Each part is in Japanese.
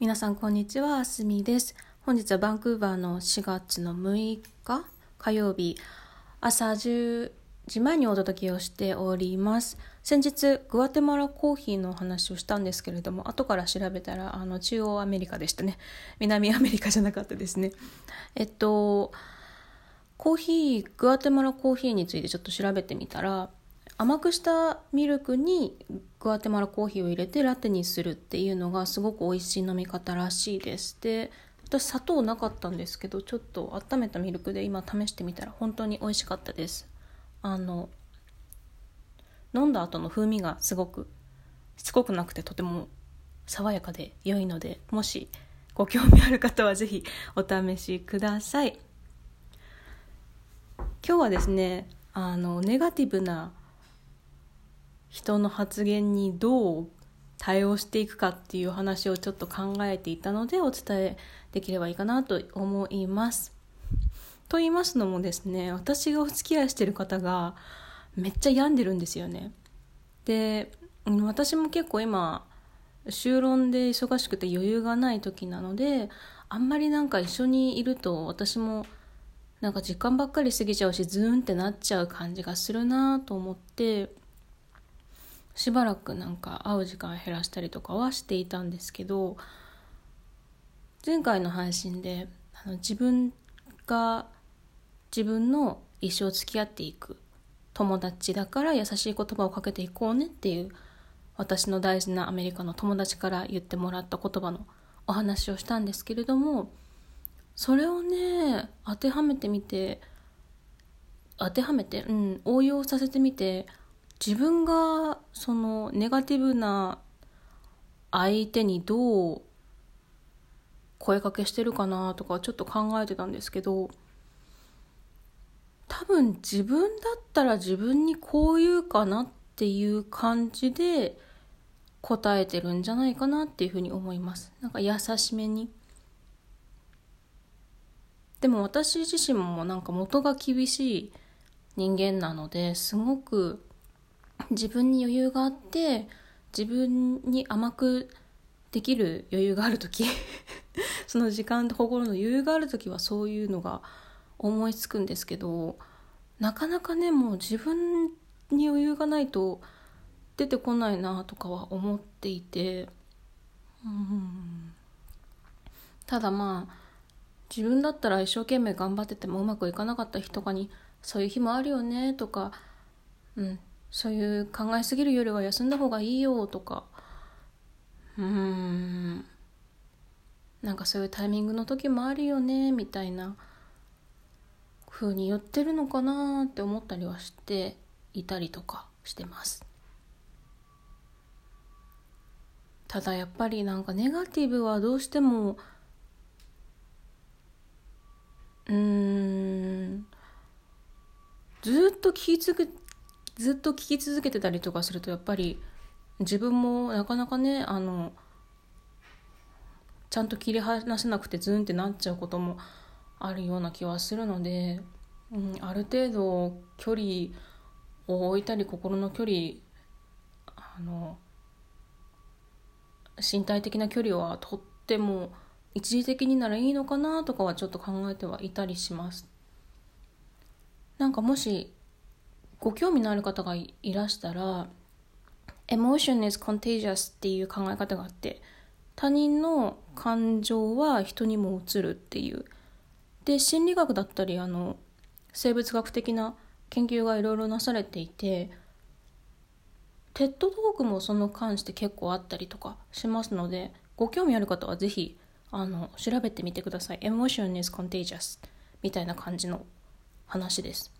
皆さんこんにちは、あすみです。本日はバンクーバーの4月の6日火曜日朝10時前にお届けをしております。先日グアテマラコーヒーの話をしたんですけれども、後から調べたらあの中央アメリカでしたね。南アメリカじゃなかったですね。えっとコーヒーグアテマラコーヒーについてちょっと調べてみたら。甘くしたミルクにグアテマラコーヒーを入れてラテにするっていうのがすごく美味しい飲み方らしいです。で私砂糖なかったんですけどちょっと温めたミルクで今試してみたら本当に美味しかったです。あの飲んだ後の風味がすごくしつこくなくてとても爽やかで良いのでもしご興味ある方は是非お試しください。今日はですねあのネガティブな人の発言にどう対応していくかっていう話をちょっと考えていたのでお伝えできればいいかなと思います。と言いますのもですね私がお付き合いしてる方がめっちゃ病んでるんですよね。で私も結構今就論で忙しくて余裕がない時なのであんまりなんか一緒にいると私もなんか時間ばっかり過ぎちゃうしズーンってなっちゃう感じがするなと思ってしばらくなんか会う時間減らしたりとかはしていたんですけど前回の配信であの自分が自分の一生付き合っていく友達だから優しい言葉をかけていこうねっていう私の大事なアメリカの友達から言ってもらった言葉のお話をしたんですけれどもそれをね当てはめてみて当てはめてうん応用させてみて自分がそのネガティブな相手にどう声かけしてるかなとかちょっと考えてたんですけど多分自分だったら自分にこう言うかなっていう感じで答えてるんじゃないかなっていうふうに思います。なんか優しめに。でも私自身もなんか元が厳しい人間なのですごく自分に余裕があって自分に甘くできる余裕がある時 その時間と心の余裕がある時はそういうのが思いつくんですけどなかなかねもう自分に余裕がないと出てこないなとかは思っていてうん。ただまあ自分だったら一生懸命頑張っててもうまくいかなかった日とかにそういう日もあるよねとか、うん、そういう考えすぎるよりは休んだ方がいいよとか。うーん。なんかそういうタイミングの時もあるよねみたいな風に言ってるのかなって思ったりはしていたりとかしてます。ただやっぱりなんかネガティブはどうしてもうーん。ずっと聞きつけずっと聞き続けてたりとかするとやっぱり自分もなかなかねあのちゃんと切り離せなくてズンってなっちゃうこともあるような気はするので、うん、ある程度距離を置いたり心の距離あの身体的な距離はとっても一時的にならいいのかなとかはちょっと考えてはいたりします。なんかもしご興味のある方がいらしたら Emotion is contagious っていう考え方があって他人の感情は人にも移るっていう。で心理学だったりあの生物学的な研究がいろいろなされていてテッドトークもその関して結構あったりとかしますのでご興味ある方は是非あの調べてみてください。Emotion is contagious みたいな感じの話です。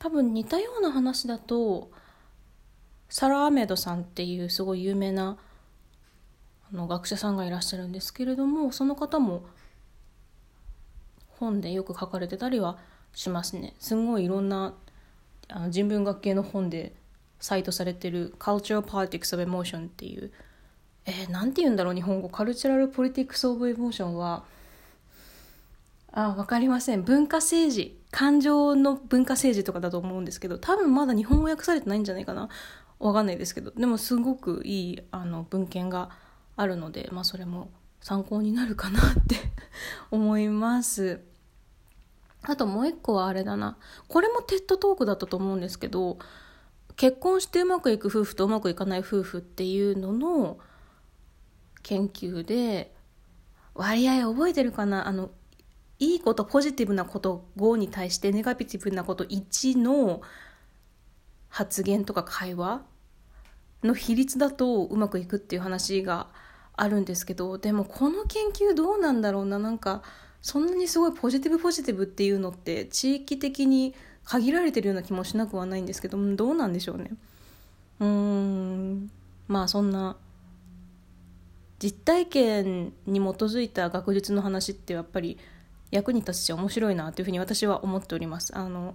多分似たような話だとサラ・アメドさんっていうすごい有名なあの学者さんがいらっしゃるんですけれどもその方も本でよく書かれてたりはしますね。すごいいろんなあの人文学系の本でサイトされてる「Cultural Politics of Emotion」っていうえー、なんて言うんだろう日本語。カルチュラル・ポリティクス・オブ・エモーションはあ分かりません。文化政治。感情の文化政治とかだと思うんですけど多分まだ日本語訳されてないんじゃないかな。わかんないですけど。でもすごくいいあの文献があるので、まあ、それも参考になるかなって 思います。あともう一個はあれだな。これもテッドトークだったと思うんですけど結婚してうまくいく夫婦とうまくいかない夫婦っていうのの研究で割合覚えてるかな？あのいいことポジティブなこと5に対してネガティブなこと1の発言とか会話の比率だとうまくいくっていう話があるんですけどでもこの研究どうなんだろうな。なんかそんなにすごいポジティブポジティブっていうのって地域的に限られてるような気もしなくはないんですけどどうなんでしょうね。うーん。まあそんな実体験に基づいた学術の話ってやっぱり役に立つし面白いなというふうに私は思っております。あの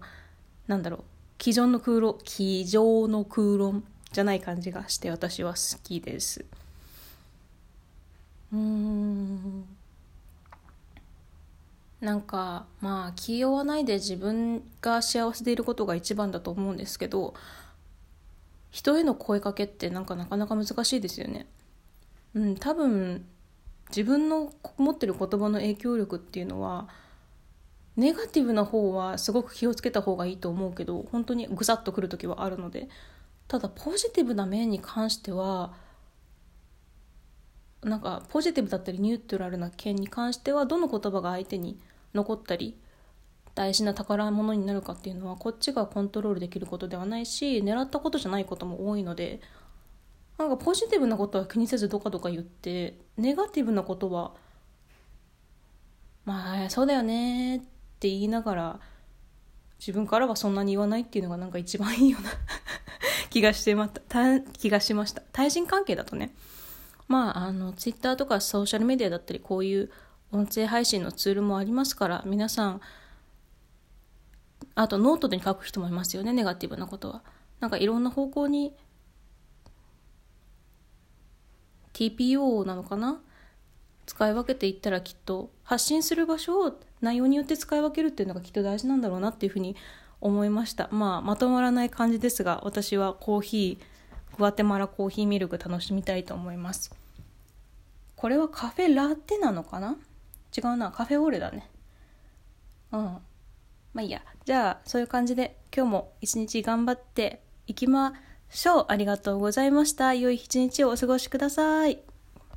なんだろう。机上の空論机上の空論じゃない感じがして私は好きです。うーん。なんかまあ気負わないで自分が幸せでいることが一番だと思うんですけど人への声かけってなんかなかなか難しいですよね。うん、多分自分の持ってる言葉の影響力っていうのはネガティブな方はすごく気をつけた方がいいと思うけど本当にぐさっとくる時はあるのでただポジティブな面に関してはなんかポジティブだったりニュートラルな件に関してはどの言葉が相手に残ったり大事な宝物になるかっていうのはこっちがコントロールできることではないし狙ったことじゃないことも多いのでなんかポジティブなことは気にせずどかどか言ってネガティブなことはまあそうだよねって言いながら自分からはそんなに言わないっていうのがなんか一番いいような 気がしてまた気がしました。対人関係だとねまああのツイッターとかソーシャルメディアだったりこういう音声配信のツールもありますから皆さんあとノートで書く人もいますよねネガティブなことは。なんかいろんな方向に TPO なのかな？使い分けていったらきっと発信する場所を内容によって使い分けるっていうのがきっと大事なんだろうなっていうふうに思いました。まあまとまらない感じですが私はコーヒーグアテマラコーヒーミルク楽しみたいと思います。これはカフェラテなのかな？違うな。カフェオーレだね。うん。まあいいや。じゃあそういう感じで今日も一日頑張っていきます。ショーありがとうございました。良い一日をお過ごしください。